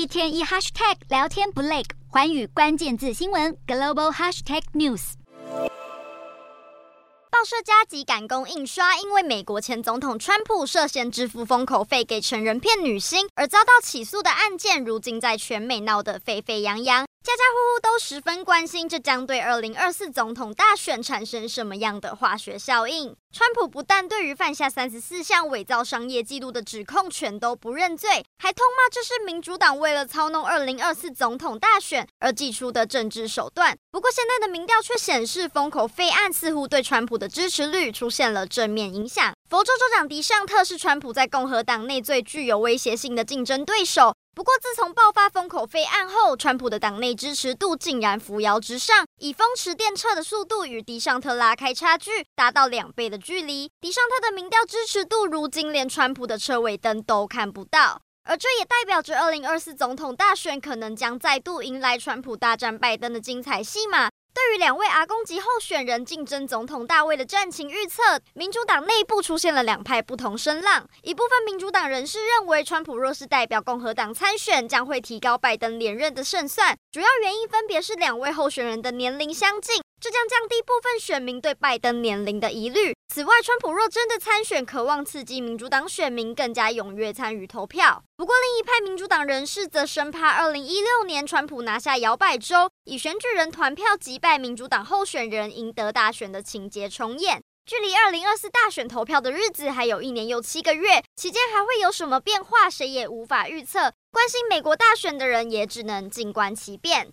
一天一 hashtag 聊天不累，环宇关键字新闻 global hashtag news。报社加急赶工印刷，因为美国前总统川普涉嫌支付封口费给成人骗女星而遭到起诉的案件，如今在全美闹得沸沸扬扬。家家户户都十分关心，这将对二零二四总统大选产生什么样的化学效应？川普不但对于犯下三十四项伪造商业记录的指控全都不认罪，还痛骂这是民主党为了操弄二零二四总统大选而祭出的政治手段。不过，现在的民调却显示，封口费案似乎对川普的支持率出现了正面影响。佛州州长迪尚特是川普在共和党内最具有威胁性的竞争对手。不过，自从爆发封口费案后，川普的党内支持度竟然扶摇直上，以风驰电掣的速度与迪尚特拉开差距，达到两倍的距离。迪尚特的民调支持度，如今连川普的车尾灯都看不到。而这也代表着二零二四总统大选可能将再度迎来川普大战拜登的精彩戏码。对于两位阿公级候选人竞争总统大位的战情预测，民主党内部出现了两派不同声浪。一部分民主党人士认为，川普若是代表共和党参选，将会提高拜登连任的胜算。主要原因分别是两位候选人的年龄相近。这将降低部分选民对拜登年龄的疑虑。此外，川普若真的参选，渴望刺激民主党选民更加踊跃参与投票。不过，另一派民主党人士则生怕2016年川普拿下摇摆州，以选举人团票击败民主党候选人，赢得大选的情节重演。距离2024大选投票的日子还有一年又七个月，期间还会有什么变化，谁也无法预测。关心美国大选的人也只能静观其变。